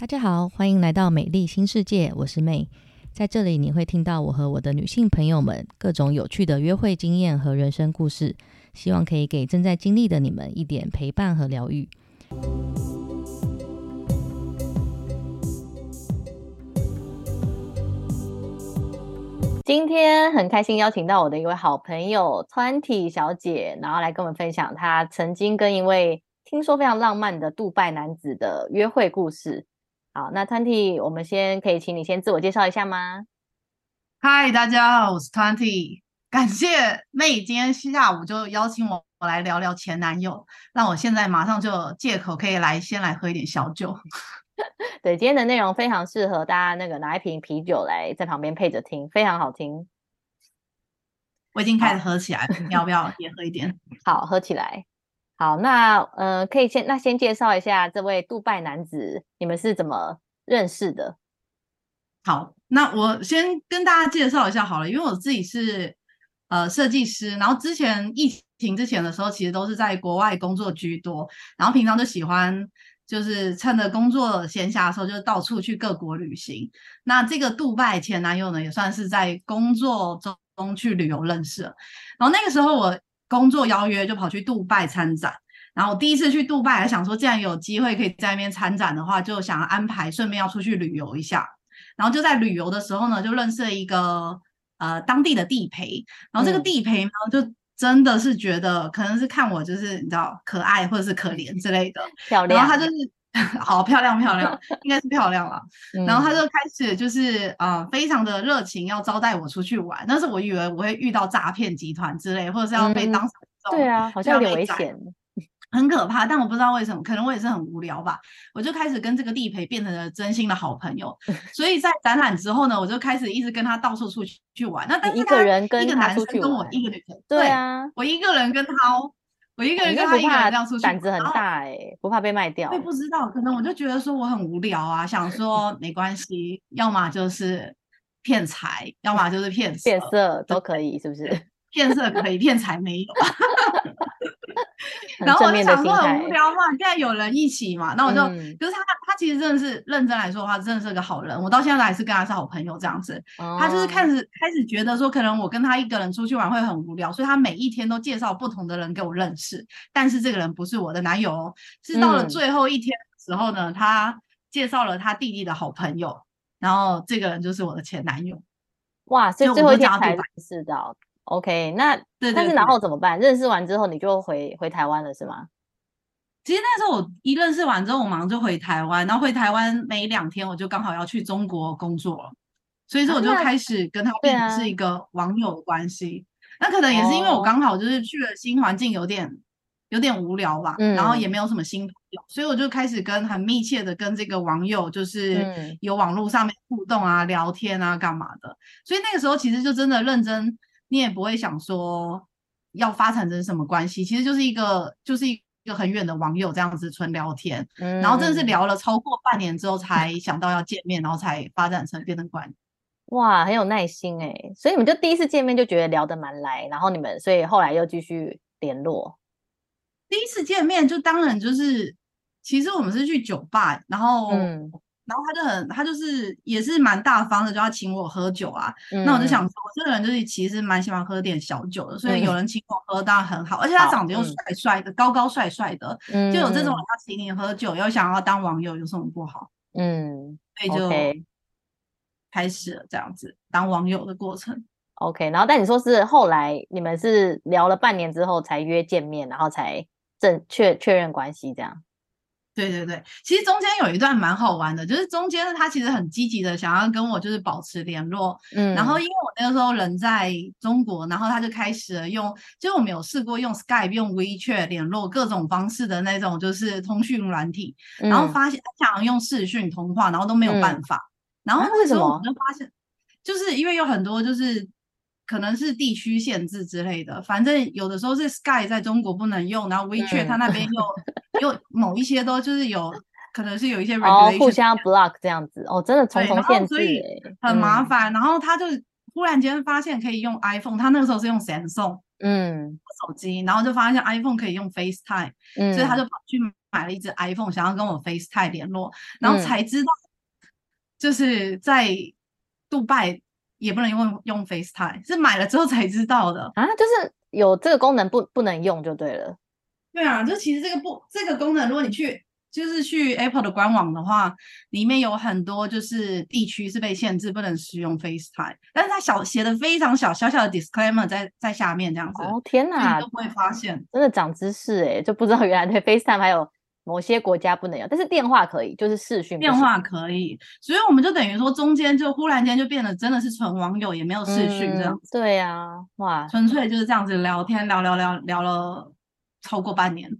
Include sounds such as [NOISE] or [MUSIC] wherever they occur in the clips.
大家好，欢迎来到美丽新世界，我是妹。在这里你会听到我和我的女性朋友们各种有趣的约会经验和人生故事，希望可以给正在经历的你们一点陪伴和疗愈。今天很开心邀请到我的一位好朋友川体小姐，然后来跟我们分享她曾经跟一位听说非常浪漫的杜拜男子的约会故事。好，那 Twenty，我们先可以请你先自我介绍一下吗？嗨，大家好，我是 Twenty，感谢妹今天下午就邀请我我来聊聊前男友，让我现在马上就借口可以来先来喝一点小酒。[LAUGHS] 对，今天的内容非常适合大家那个拿一瓶啤酒来在旁边配着听，非常好听。我已经开始喝起来，你要不要也喝一点？[LAUGHS] 好，喝起来。好，那呃，可以先那先介绍一下这位杜拜男子，你们是怎么认识的？好，那我先跟大家介绍一下好了，因为我自己是呃设计师，然后之前疫情之前的时候，其实都是在国外工作居多，然后平常就喜欢就是趁着工作闲暇的时候，就到处去各国旅行。那这个杜拜前男友呢，也算是在工作中去旅游认识，然后那个时候我。工作邀约就跑去杜拜参展，然后我第一次去杜拜，还想说既然有机会可以在那边参展的话，就想要安排顺便要出去旅游一下。然后就在旅游的时候呢，就认识了一个呃当地的地陪，然后这个地陪呢，就真的是觉得可能是看我就是你知道可爱或者是可怜之类的，漂亮，然后他就是。[LAUGHS] 好漂亮，漂亮，应该是漂亮了。[LAUGHS] 然后他就开始就是啊，非常的热情，要招待我出去玩。但是我以为我会遇到诈骗集团之类，或者是要被当对啊，好像有点危险，[LAUGHS] 很可怕。但我不知道为什么，可能我也是很无聊吧。我就开始跟这个地陪变成了真心的好朋友。所以在展览之后呢，我就开始一直跟他到处出去去玩。那但一个人跟一个男生跟我一个女生，对啊，我一个人跟他。我一个人跟他一个人这样出去，胆子很大哎，不怕被卖掉。我也不知道，可能我就觉得说我很无聊啊，想说没关系，要么就是骗财，要么就是骗色骗色都可以，是不是？骗色可以，骗财没有。[LAUGHS] [LAUGHS] 然后我就想说很无聊嘛，现在有人一起嘛，那我就可是他，他其实真的是认真来说的话，真的是个好人。我到现在还是跟他是好朋友这样子。他就是开始开始觉得说，可能我跟他一个人出去玩会很无聊，所以他每一天都介绍不同的人给我认识。但是这个人不是我的男友哦，是到了最后一天的时候呢，他介绍了他弟弟的好朋友，然后这个人就是我的前男友。哇，所以最后一天才认识到。OK，那对但是然后怎么办？认识完之后你就回回台湾了是吗？其实那时候我一认识完之后，我马上就回台湾，然后回台湾没两天，我就刚好要去中国工作了，所以说我就开始跟他变成是一个网友的关系。那可能也是因为我刚好就是去了新环境，有点有点无聊吧，然后也没有什么新朋友，所以我就开始跟很密切的跟这个网友就是有网络上面互动啊、聊天啊、干嘛的。所以那个时候其实就真的认真。你也不会想说要发展成什么关系，其实就是一个就是一个很远的网友这样子纯聊天，然后真的是聊了超过半年之后才想到要见面，然后才发展成变成关系。哇，很有耐心哎，所以你们就第一次见面就觉得聊得蛮来，然后你们所以后来又继续联络。第一次见面就当然就是，其实我们是去酒吧，然后。然后他就很，他就是也是蛮大方的，就要请我喝酒啊。那我就想说，我这个人就是其实蛮喜欢喝点小酒的，所以有人请我喝当然很好。而且他长得又帅帅的，高高帅帅的，就有这种要请你喝酒，又想要当网友，有什么不好？嗯，所以就开始了这样子当网友的过程。OK，然后但你说是后来你们是聊了半年之后才约见面，然后才正确确认关系这样。对对对，其实中间有一段蛮好玩的，就是中间他其实很积极的想要跟我就是保持联络，嗯，然后因为我那个时候人在中国，然后他就开始了用，就我们有试过用 Skype、用 WeChat 联络各种方式的那种就是通讯软体，然后发现他想用视讯通话，然后都没有办法，然后那时候我们就发现，就是因为有很多就是。可能是地区限制之类的，反正有的时候是 Sky 在中国不能用，然后 WeChat 他那边又 [LAUGHS] 又某一些都就是有可能是有一些 regulation，互相 block 这样子哦，真的重重限制，很麻烦。然后他就忽然间发现可以用 iPhone，他那个时候是用 Samsung 嗯。手机，然后就发现 iPhone 可以用 FaceTime，所以他就跑去买了一只 iPhone，想要跟我 FaceTime 联络，然后嗯。才知道，就是在杜拜也不能用用 FaceTime，是买了之后才知道的。啊，就是有这个功能不不能用就对了。对啊，就其实这个不这个功能，如果你去就是去 Apple 的官网的话，里面有很多就是地区是被限制不能使用 FaceTime，但是它小写的非常小，小小的 disclaimer 在在下面这样子，哦，天所以哪你都，不会发现。真的长知识哎，就不知道原来对 FaceTime 还有某些国家不能用，但是电话可以，就是视讯电话可以，所以我们就等于说中间就忽然间就变得真的是纯网友，也没有视讯这样嗯，对呀、哇纯粹就是这样子聊天，聊聊聊聊了超过半年。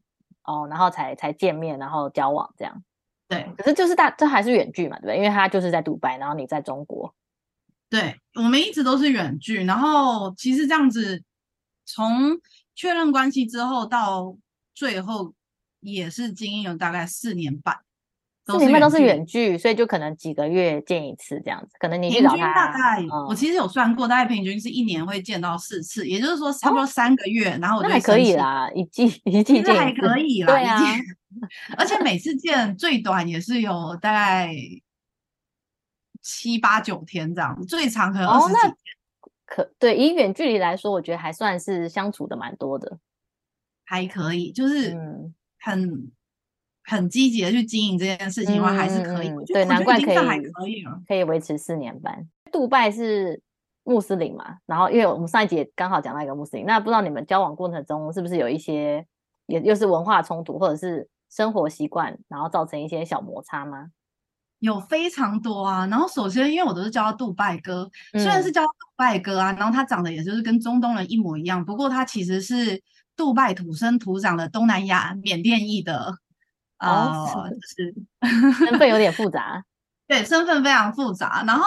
哦，然后才才见面，然后交往这样。对可是就是大这还是远距嘛，对不对？因为他就是在杜拜，然后你在中国。对，我们一直都是远距，然后其实这样子从确认关系之后到最后也是经营了大概四年半，四年半都是远距，所以就可能几个月见一次这样子。可能你去平均大概、嗯我其实有算过，大概平均是一年会见到四次，也就是说差不多三个月，然后我就哦那还可以啦，一季一季见一次可以啦，对啊，而且每次见最短也是有大概七八九天这样，最长可能二十几天。可对以远距离来说，我觉得还算是相处的蛮多的。还可以，就是嗯很、很积极的去经营这件事情的话，还是可以。对难怪可以还可以了。可以维持四年半。杜拜是穆斯林嘛，然后因为我们上一节刚好讲到一个穆斯林，那不知道你们交往过程中是不是有一些也又是文化冲突，或者是生活习惯，然后造成一些小摩擦吗？有非常多啊。然后首先，因为我都是叫他杜拜哥，虽然嗯是叫杜拜哥啊，然后他长得也就是跟中东人一模一样，不过他其实是杜拜土生土长的东南亚缅甸裔的，哦 [LAUGHS] 是身份有点复杂。对，身份非常复杂。然后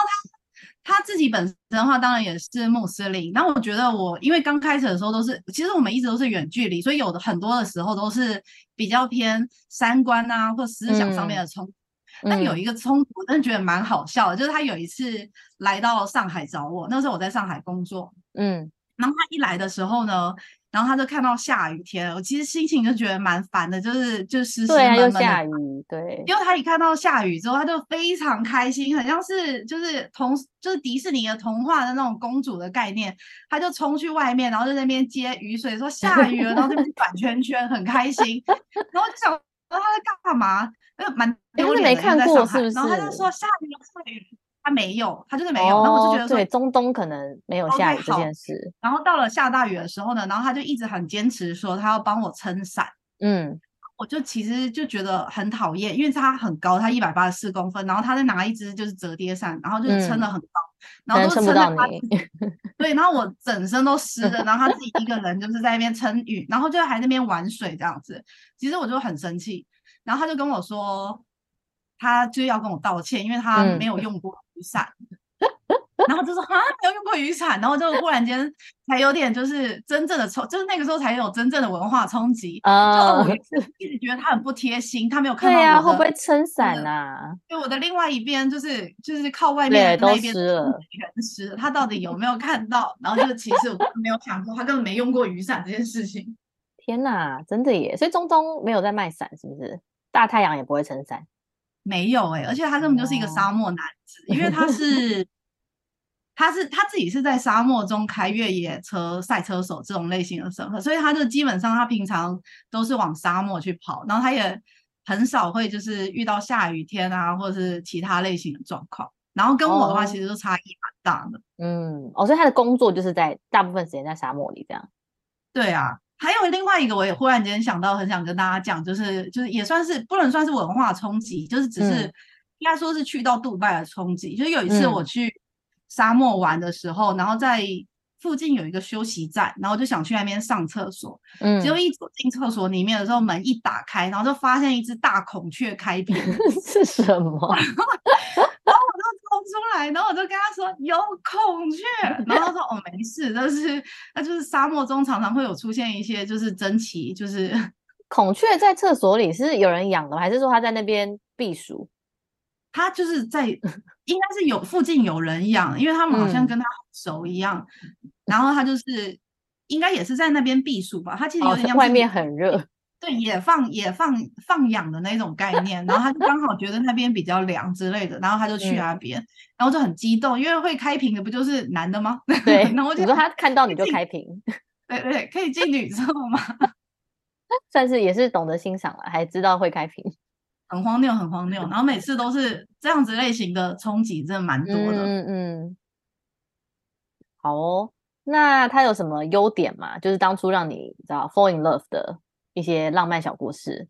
他他自己本身的话，当然也是穆斯林。那我觉得我因为刚开始的时候都是，其实我们一直都是远距离，所以有的很多的时候都是比较偏三观啊或思想上面的冲突。但有嗯一个冲突，我真的觉得蛮好笑的，就是他有一次来到上海找我，那时候我在上海工作，嗯然后他一来的时候呢，然后他就看到下雨天，我其实心情就觉得蛮烦的，就是就湿湿对啊，闷闷的又下雨，对，因为他一看到下雨之后，他就非常开心，很像是就是童就是迪士尼的童话的那种公主的概念，他就冲去外面，然后在那边接雨水，说下雨了，然后这边转圈圈，很开心。[LAUGHS] 然后就想说他在干嘛？那蛮诶他是丢脸的，没看过在上海是然后他就说下雨了，下雨了，他没有，他就是没有。然后我就觉得说哦对，中东可能没有下雨这好件事。然后到了下大雨的时候呢，然后他就一直很坚持说他要帮我撑伞。嗯我就其实就觉得很讨厌，因为他很高，他一百八十四公分，然后他在拿一支就是折叠伞，然后就是撑的嗯很高，然后都撑到他自己对，然后我整身都湿的，然后他自己一个人就是在那边撑雨，然后就还在那边玩水这样子，其实我就很生气，然后他就跟我说，他就要跟我道歉，因为他嗯没有用过雨伞。然后就说啊，没有用过雨伞，然后就忽然间才有点就是真正的冲，就是那个时候才有真正的文化冲击。啊我，一直觉得他很不贴心，他没有看到我的，会不会撑伞的呐？对我的另外一边就是就是靠外面的那一边全湿了，他到底有没有看到？然后就是其实我没有想过，他根本没用过雨伞这件事情。天呐，真的耶！所以中东没有在卖伞，是不是？大太阳也不会撑伞。没有哎、而且他根本就是一个沙漠男子，因为他是 [LAUGHS] 他是他自己是在沙漠中开越野车赛车手这种类型的身份，所以他就基本上他平常都是往沙漠去跑，然后他也很少会就是遇到下雨天啊，或者是其他类型的状况。然后跟我的话，哦其实就差异蛮大的。嗯，哦，所以他的工作就是在大部分时间在沙漠里这样。对啊，还有另外一个，我也忽然间想到，很想跟大家讲，就是就是也算是不能算是文化冲击，就是只是、嗯应该说是去到杜拜的冲击。就是有一次嗯我去沙漠玩的时候，然后在附近有一个休息站，然后就想去那边上厕所，嗯，结果一走进厕所里面的时候，门一打开，然后就发现一只大孔雀开屏，[LAUGHS] 是什么？[LAUGHS] 冲出来，然后我就跟他说有孔雀，[LAUGHS] 然后他说哦没事，但是那就是沙漠中常常会有出现一些就是珍奇，就是 [LAUGHS] 孔雀在厕所里是有人养的吗，还是说他在那边避暑？他就是在应该是有附近有人养，因为他们好像嗯跟他很熟一样，[LAUGHS] 然后他就是应该也是在那边避暑吧，他其实有哦点，像是外面很热。对，也放也放放养的那种概念，然后他就刚好觉得那边比较凉之类的，然后他就去那边，然后就很激动，因为会开屏的不就是男的吗？[LAUGHS] 对，然后就说他看到你就开屏，[LAUGHS] 对对，可以进女厕吗？[LAUGHS] 算是也是懂得欣赏了，还知道会开屏，很荒谬，很荒谬。然后每次都是这样子类型的冲击，真的蛮多的。嗯嗯，好哦。那他有什么优点吗？就是当初让你知道 fall in love 的一些浪漫小故事。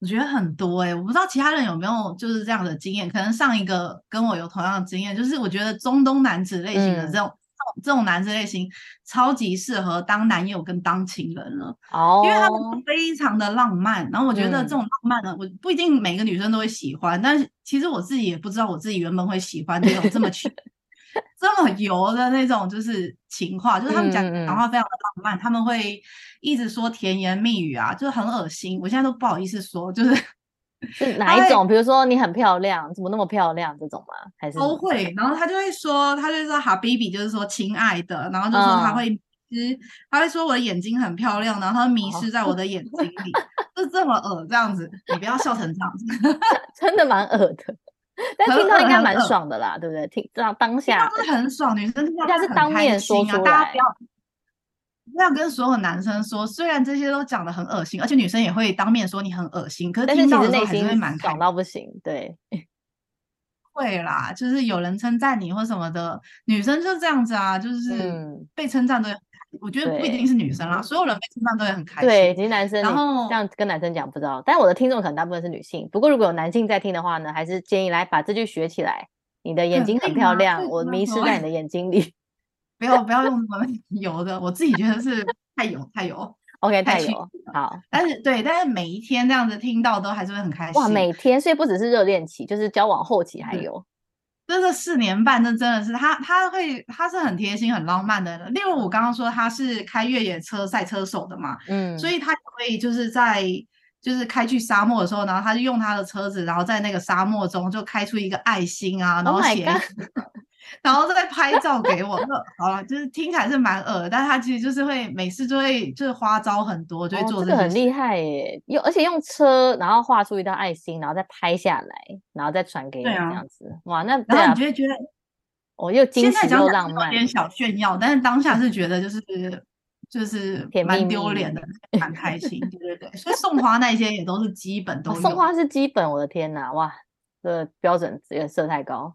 我觉得很多哎，我不知道其他人有没有就是这样的经验。可能上一个跟我有同样的经验，就是我觉得中东男子类型的这种这种男子类型，超级适合当男友跟当情人了。哦，因为他们非常的浪漫。然后我觉得这种浪漫呢，我不一定每个女生都会喜欢，但是其实我自己也不知道我自己原本会喜欢这种这么 [LAUGHS] 全。[LAUGHS] 这么油的那种就是情话，就是他们讲讲话非常的浪漫，他们会一直说甜言蜜语啊，就是很恶心。我现在都不好意思说，就是 [LAUGHS] 是哪一种？比如说你很漂亮，怎么那么漂亮这种吗？还是都会？然后他就会说，他就说哈 baby，就是说亲爱的，然后就说他会其实他会说我的眼睛很漂亮，然后他迷失在我的眼睛里，就这么恶这样子。你不要笑成这样子，[LAUGHS] 真的蛮恶的。[LAUGHS] 但听到应该蛮爽的啦，对不对？听当当下是很爽，女生听到是当面说出来。大家不要不要跟所有男生说，虽然这些都讲的很恶心，而且女生也会当面说你很恶心，可是听到的时候还是会蛮爽到不行。对，[LAUGHS] 会啦，就是有人称赞你或什么的，女生就这样子啊，就是被称赞都。我觉得不一定是女生啦，所有人被称赞都会很开心。对，其实男生，然后这样跟男生讲不知道，但我的听众可能大部分是女性。不过如果有男性在听的话呢，还是建议来把这句学起来。你的眼睛很漂亮，我迷失在你的眼睛里。[LAUGHS] 不要不要用那么 [LAUGHS] 油的，我自己觉得是太油太油。[LAUGHS] OK，太油。好，但是对，但是每一天这样子听到都还是会很开心。哇，每天，所以不只是热恋期，就是交往后期还有。这四年半，这真的是他，他会，他是很贴心、很浪漫的。例如我刚刚说他是开越野车赛车手的嘛，嗯，所以他可以就是在就是开去沙漠的时候，然后他就用他的车子，然后在那个沙漠中就开出一个爱心啊，然后写。然后再拍照给我，好了，就是听起来是蛮恶，但是他其实就是会每次就会就是花招很多，就会做这个很厉害耶，用而且用车，然后画出一道爱心，然后再拍下来，然后再传给你这样子，哇，那然后你就会觉得，我又惊喜又浪漫，有点小炫耀，但是当下是觉得就是就是蛮丢脸的，蛮开心，对对对，所以送花那些也都是基本都送花是基本，我的天哪，哇，这标准有点设太高。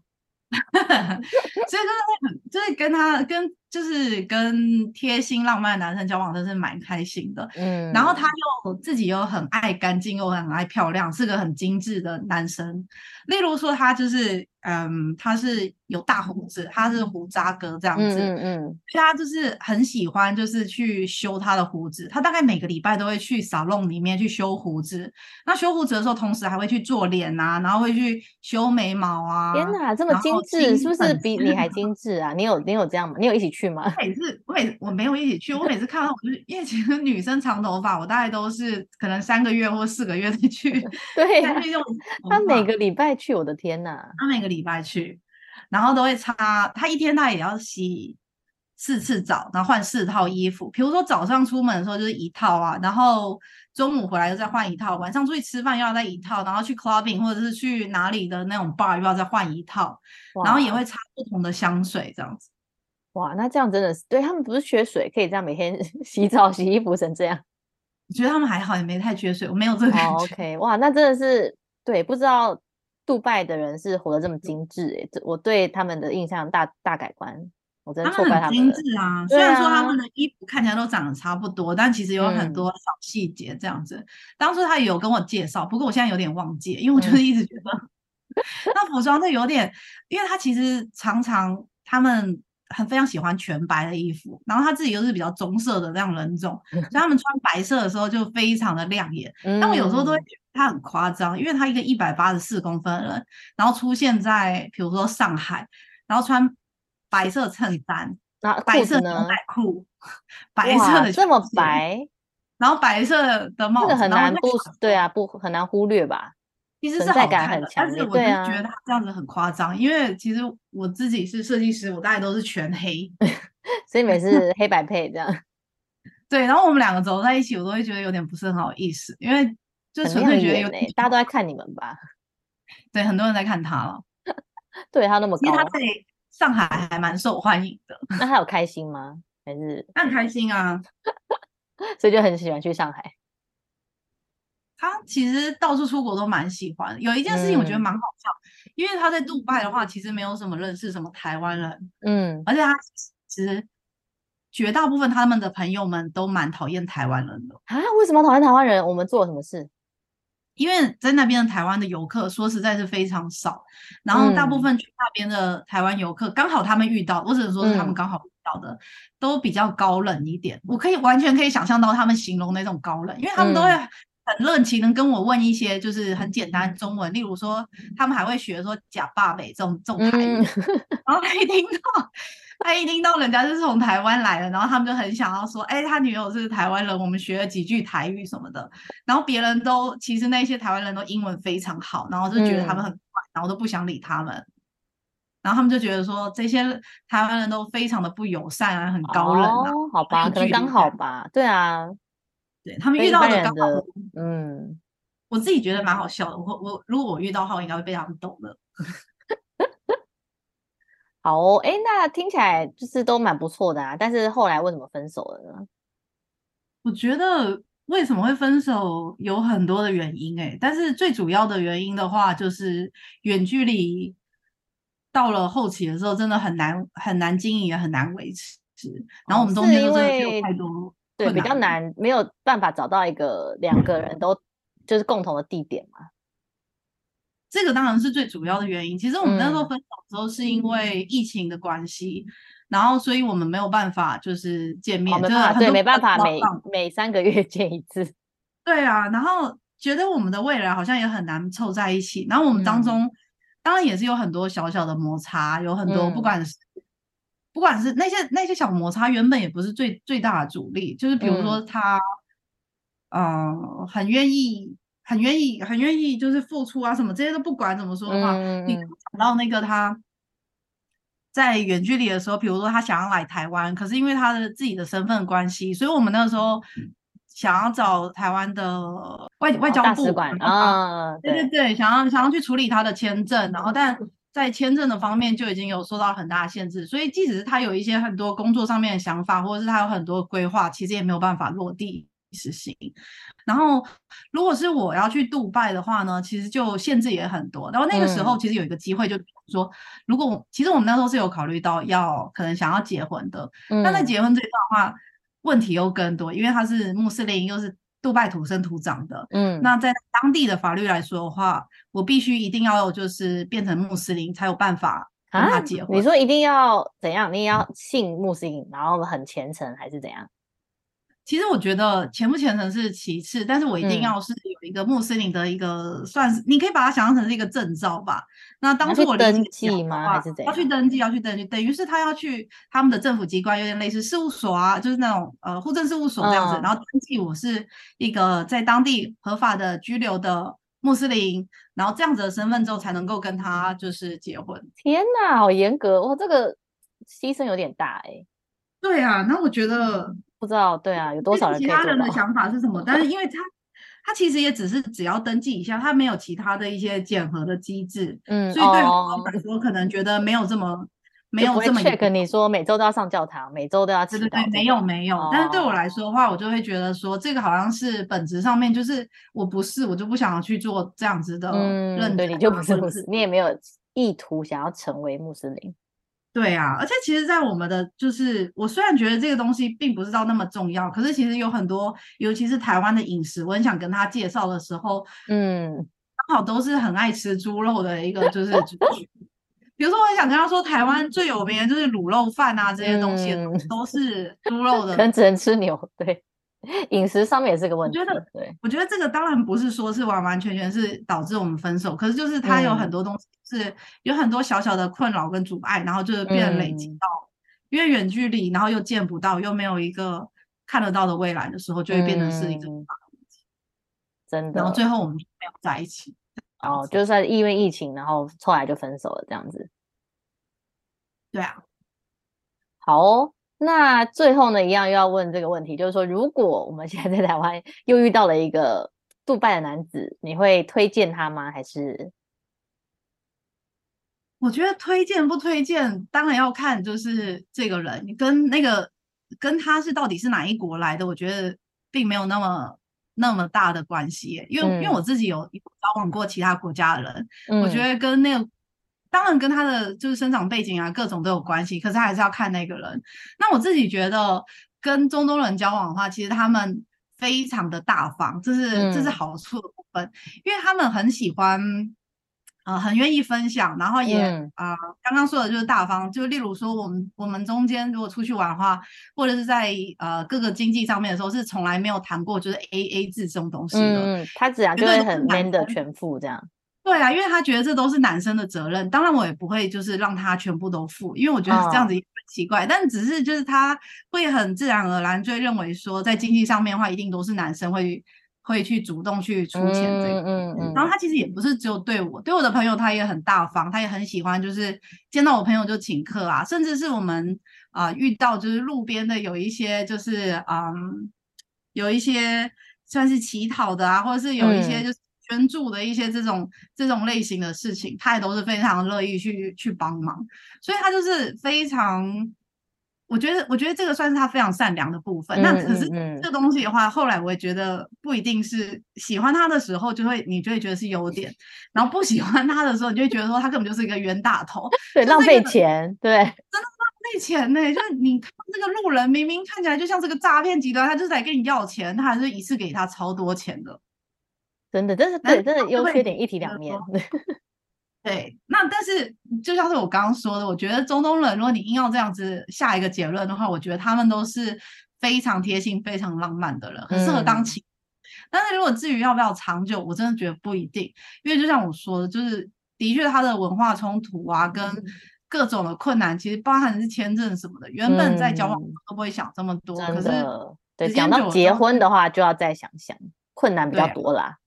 [LAUGHS] 所以就是就是跟他跟就是跟贴心浪漫的男生交往，真是蛮开心的。嗯，然后他又自己又很爱干净，又很爱漂亮，是个很精致的男生。例如说，他就是嗯，他是有大胡子，他是胡渣哥这样子。嗯嗯，他就是很喜欢，就是去修他的胡子。他大概每个礼拜都会去沙龙里面去修胡子。那修胡子的时候，同时还会去做脸啊，然后会去修眉毛啊。天哪，这么精致，是不是比你还精致啊？你有你有这样吗？你有一起去吗？每次我每我没有一起去，我每次看到我就是因为其实女生长头发，我大概都是可能三个月或四个月才去。[LAUGHS] 对，他每个礼拜。去我的天呐！他每个礼拜去，然后都会擦。他一天他也要洗四次澡，然后换四套衣服。比如说早上出门的时候就是一套啊，然后中午回来又再换一套，晚上出去吃饭又要再一套，然后去 clubbing 或者是去哪里的那种 bar 又要再换一套，然后也会擦不同的香水这样子。哇，那这样真的是对他们不是缺水，可以这样每天 [LAUGHS] 洗澡洗衣服成这样。我觉得他们还好，也没太缺水，我没有这个感觉。OK，哇，那真的是对，不知道。杜拜的人是活得这么精致哎，这我对他们的印象大大改观，我真的错怪他们。精致啊，虽然说他们的衣服看起来都长得差不多，但其实有很多小细节这样子。当初他有跟我介绍，不过我现在有点忘记，因为我就是一直觉得 [LAUGHS] 那服装就有点，因为他其实常常他们很非常喜欢全白的衣服，然后他自己又是比较棕色的这样人种，所以他们穿白色的时候就非常的亮眼。但我有时候都会觉得。他很夸张，因为他一个一百八十四公分的人，然后出现在比如说上海，然后穿白色衬衫，白色牛仔裤，白色的这么白，然后白色的帽子，很难不对啊，不很难忽略吧？其实是好看的，但是我就觉得他这样子很夸张，因为其实我自己是设计师，我大概都是全黑，[LAUGHS] 所以每次黑白配这样。[LAUGHS] 对，然后我们两个走在一起，我都会觉得有点不是很好意思，因为就纯粹觉得有大家都在看你们吧？[LAUGHS] 对，很多人在看他了。对他那么高，因为他在上海还蛮受欢迎的。那他有开心吗？还是他很开心啊？所以就很喜欢去上海。他其实到处出国都蛮喜欢。有一件事情我觉得蛮好笑，因为他在杜拜的话，其实没有什么认识什么台湾人。嗯，而且他其实绝大部分他们的朋友们都蛮讨厌台湾人的啊？为什么讨厌台湾人？我们做了什么事？因为在那边的台湾的游客说实在是非常少，然后大部分去那边的台湾游客，刚好他们遇到，我只能说是他们刚好遇到的，都比较高冷一点。我可以完全可以想象到他们形容那种高冷，因为他们都会很热情能跟我问一些就是很简单中文，例如说他们还会学说假爸北这种这种台语，然后一听到。他一听到人家是从台湾来的，然后他们就很想要说，哎，他女友是台湾人，我们学了几句台语什么的。然后别人都其实那些台湾人都英文非常好，然后就觉得他们很怪，然后都不想理他们。然后他们就觉得说，这些台湾人都非常的不友善啊，很高冷啊。好吧，可能刚好吧。对啊，对他们遇到的刚好，嗯，我自己觉得蛮好笑的。我我如果我遇到的话，我应该会被他们逗乐。[LAUGHS] 好哦，哎，那听起来就是都蛮不错的啊。但是后来为什么分手了呢？我觉得为什么会分手有很多的原因，哎，但是最主要的原因的话，就是远距离到了后期的时候，真的很难很难经营，也很难维持。然后我们中间就是有太多对比较难，没有办法找到一个两个人都就是共同的地点嘛。这个当然是最主要的原因。其实我们那时候分手的时候是因为疫情的关系，然后所以我们没有办法就是见面，真的对，没办法每每三个月 [LAUGHS] 见一次。[LAUGHS] 对啊，然后觉得我们的未来好像也很难凑在一起。然后我们当中当然也是有很多小小的摩擦，有很多不管是不管是那些那些小摩擦，原本也不是最最大的阻力，就是比如说他嗯很愿意。很愿意，很愿意，就是付出啊，什么这些都不管怎么说的话，你讲到那个他在远距离的时候，比如说他想要来台湾，可是因为他的自己的身份关系，所以我们那个时候想要找台湾的外外交部啊，对对对，想要想要去处理他的签证，然后但在签证的方面就已经有受到很大的限制，所以即使是他有一些很多工作上面的想法，或者是他有很多规划，其实也没有办法落地实行。然后，如果是我要去杜拜的话呢，其实就限制也很多。然后那个时候其实有一个机会，就说如果其实我们那时候是有考虑到要可能想要结婚的，但在结婚这一段话，问题又更多，因为他是穆斯林，又是杜拜土生土长的。嗯，那在当地的法律来说的话，我必须一定要就是变成穆斯林才有办法跟他结婚。你说一定要怎样？你要信穆斯林，然后很虔诚，还是怎样？其实我觉得虔不虔诚是其次，但是我一定要是有一个穆斯林的一个，算是你可以把它想象成是一个证照吧。那当初我登记吗？还是怎样？要去登记，要去登记，等于是他要去他们的政府机关，有点类似事务所啊，就是那种呃户政事务所这样子，然后登记我是一个在当地合法的居留的穆斯林，然后这样子的身份之后才能够跟他就是结婚。天哪，好严格哇！这个牺牲有点大哎。对啊，那我觉得。不知道，对啊，有多少人？其他人的想法是什么？[LAUGHS] 但是因为他，他其实也只是只要登记一下，他没有其他的一些检核的机制，嗯，所以对我来说，可能觉得没有这么没有这么 check。你说每周都要上教堂，每周都要对对对，没有没有。但是对我来说的话，我就会觉得说，这个好像是本质上面就是我不是，我就不想要去做这样子的认对，你就不是穆斯，你也没有意图想要成为穆斯林。对啊，而且其实，在我们的就是我虽然觉得这个东西并不是到那么重要，可是其实有很多，尤其是台湾的饮食，我很想跟他介绍的时候，嗯，刚好都是很爱吃猪肉的一个就是。[LAUGHS] 比如说，我很想跟他说，台湾最有名的就是卤肉饭啊，这些东西都是猪肉的，可能只能吃牛，对。[LAUGHS] 饮食上面也是个问题。我觉得，对，我觉得这个当然不是说是完完全全是导致我们分手，可是就是他有很多东西是有很多小小的困扰跟阻碍，然后就是变累积到，因为远距离，然后又见不到，又没有一个看得到的未来的时候，就会变成是一个真的。然后最后我们没有在一起。哦，就是因为疫情，然后后来就分手了，这样子。对啊。好。那最后呢，一样又要问这个问题，就是说，如果我们现在在台湾又遇到了一个杜拜的男子，你会推荐他吗？还是？我觉得推荐不推荐，当然要看就是这个人跟那个跟他是到底是哪一国来的，我觉得并没有那么那么大的关系。因为因为我自己有交往过其他国家的人，我觉得跟那个当然跟他的就是生长背景啊各种都有关系，可是还是要看那个人。那我自己觉得跟中东人交往的话，其实他们非常的大方，这是这是好处的部分，因为他们很喜欢。呃，很愿意分享，然后也啊，刚刚说的就是大方，就例如说我们我们中间如果出去玩的话，或者是在呃各个经济上面的时候，是从来没有谈过就是 A A 制这种东西的。嗯，他自然就会很 man 的全付这样。对啊，因为他觉得这都是男生的责任，当然我也不会就是让他全部都付，因为我觉得这样子也很奇怪。但只是就是他会很自然而然就会认为说，在经济上面的话，一定都是男生会。会去主动去出钱这个，嗯嗯然后他其实也不是只有对我，对我的朋友他也很大方，他也很喜欢，就是见到我朋友就请客啊，甚至是我们啊遇到就是路边的有一些就是嗯有一些算是乞讨的啊，或者是有一些就是捐助的一些这种这种类型的事情，他也都是非常乐意去去帮忙，所以他就是非常。我觉得，我觉得这个算是他非常善良的部分。那可是这东西的话，后来我也觉得不一定是喜欢他的时候就会，你就会觉得是优点；然后不喜欢他的时候，你就会觉得说他根本就是一个冤大头，[LAUGHS] 对，浪费钱，对，真的浪费钱呢。就是你看这个路人，明明看起来就像是个诈骗集团，他就是来跟你要钱，他还是一次给他超多钱的，真的，真是对，真的优缺点一体两面。[LAUGHS] 对，那但是就像是我刚刚说的，我觉得中东人，如果你硬要这样子下一个结论的话，我觉得他们都是非常贴心、非常浪漫的人，很适合当情。但是如果至于要不要长久，我真的觉得不一定，因为就像我说的，就是的确他的文化冲突啊，跟各种的困难，其实包含是签证什么的，原本在交往都不会想这么多，可是对讲到结婚的话，就要再想想，困难比较多啦，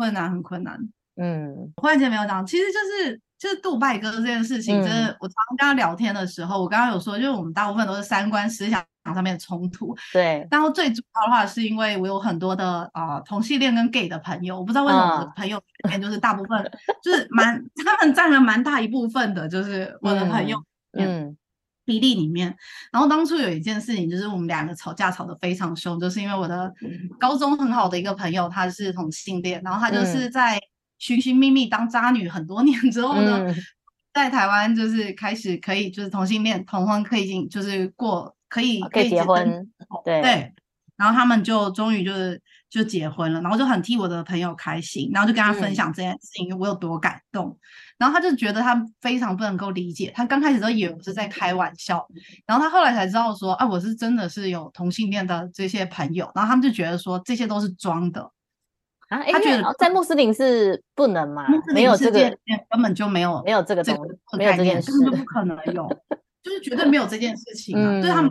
困难很困难。嗯，我忽然间没有讲，其实就是就是杜拜哥这件事情，真的，我常常跟他聊天的时候，我刚刚有说，就是我们大部分都是三观思想上面的冲突。对，然后最主要的话，是因为我有很多的啊同性恋跟 gay 的朋友，我不知道为什么我的朋友里面就是大部分就是蛮他们占了蛮大一部分的，就是我的朋友嗯比例里面。然后当初有一件事情，就是我们两个吵架吵得非常凶，就是因为我的高中很好的一个朋友他是同性恋，然后他就是在。寻寻觅觅当渣女很多年之后呢，在台湾就是开始可以就是同性恋同婚可以进就是过可以可以结婚对对，然后他们就终于就是就结婚了，然后就很替我的朋友开心，然后就跟他分享这件事情我有多感动，然后他就觉得他非常不能够理解，他刚开始都以为我是在开玩笑，然后他后来才知道说啊我是真的是有同性恋的这些朋友，然后他们就觉得说这些都是装的。啊，他觉得在穆斯林是不能嘛？没有这个，根本就没有，没有这个东西，没有这件事就，不可能有，[LAUGHS] 就是绝对没有这件事情啊！对他们，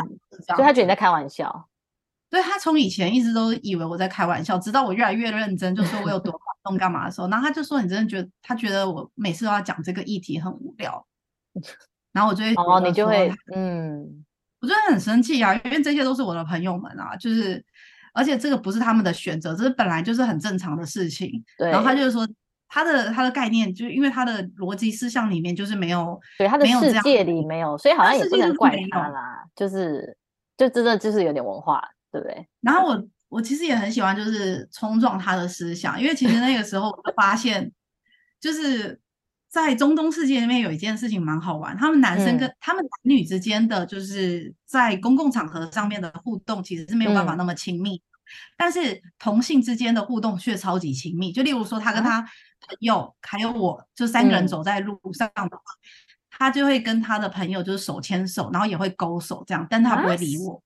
所以他觉得你在开玩笑。对他从以前一直都以为我在开玩笑，直到我越来越认真，就说我有多感动干嘛的时候，然后他就说：“你真的觉得他觉得我每次都要讲这个议题很无聊。[LAUGHS] ”然后我就会，哦，你就会，嗯，我真的很生气啊，因为这些都是我的朋友们啊，就是。而且这个不是他们的选择，这是本来就是很正常的事情。对。然后他就是说，他的他的概念，就是因为他的逻辑思想里面就是没有，对他的世界里没有，所以好像也不能怪他啦。就是，就真的就是有点文化，对不对？然后我我其实也很喜欢，就是冲撞他的思想，因为其实那个时候我发现，就是在中东世界里面有一件事情蛮好玩，他们男生跟他们男女之间的，就是在公共场合上面的互动，其实是没有办法那么亲密。但是同性之间的互动却超级亲密，就例如说他跟他朋友还有我，就三个人走在路上的话，他就会跟他的朋友就是手牵手，然后也会勾手这样，但他不会理我。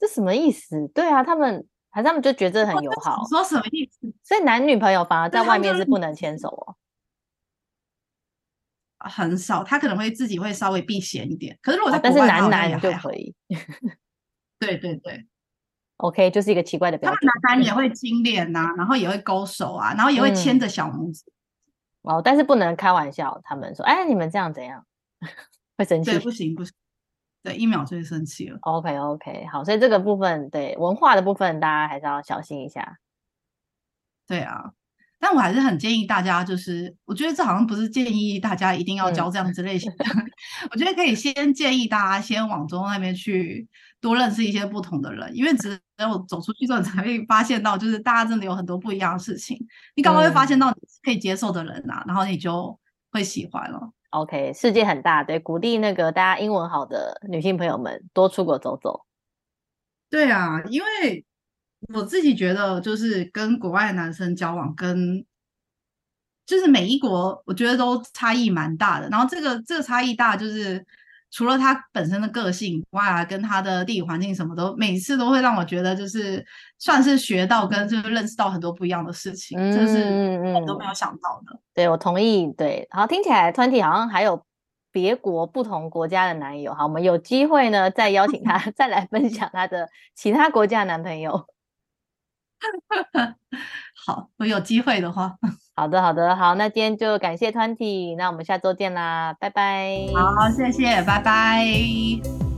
这什么意思？对啊，他们还是他们就觉得很友好。说什么意思？[LAUGHS] 所以男女朋友反而在外面是不能牵手哦。很少，他可能会自己会稍微避嫌一点。可是如果在但是男男就可以。[LAUGHS] 对对对。OK，就是一个奇怪的表情。他们男男也会亲脸呐，然后也会勾手啊，然后也会牵着小拇指。哦，但是不能开玩笑。他们说：“哎，你们这样怎样？” [LAUGHS] 会生气。对，不行不行。对，一秒就会生气了。OK OK，好，所以这个部分对文化的部分，大家还是要小心一下。对啊。但我还是很建议大家，就是我觉得这好像不是建议大家一定要教这样子类型的，[LAUGHS] 我觉得可以先建议大家先往中那边去多认识一些不同的人，因为只有走出去之后，你才会发现到，就是大家真的有很多不一样的事情，你刚刚会发现到你可以接受的人啊，然后你就会喜欢了。OK，世界很大，对，鼓励那个大家英文好的女性朋友们多出国走走。对啊，因为。我自己觉得，就是跟国外的男生交往，跟就是每一国，我觉得都差异蛮大的。然后这个这个差异大，就是除了他本身的个性外，跟他的地理环境什么都，每次都会让我觉得，就是算是学到跟就是认识到很多不一样的事情，这是我都没有想到的。对，我同意。对，好，听起来 Twenty 好像还有别国不同国家的男友。好，我们有机会呢，再邀请他 [LAUGHS] 再来分享他的其他国家的男朋友。[LAUGHS] 好，我有机会的话，[LAUGHS] 好的，好的，好，那今天就感谢 Twenty，那我们下周见啦，拜拜。好，谢谢，拜拜。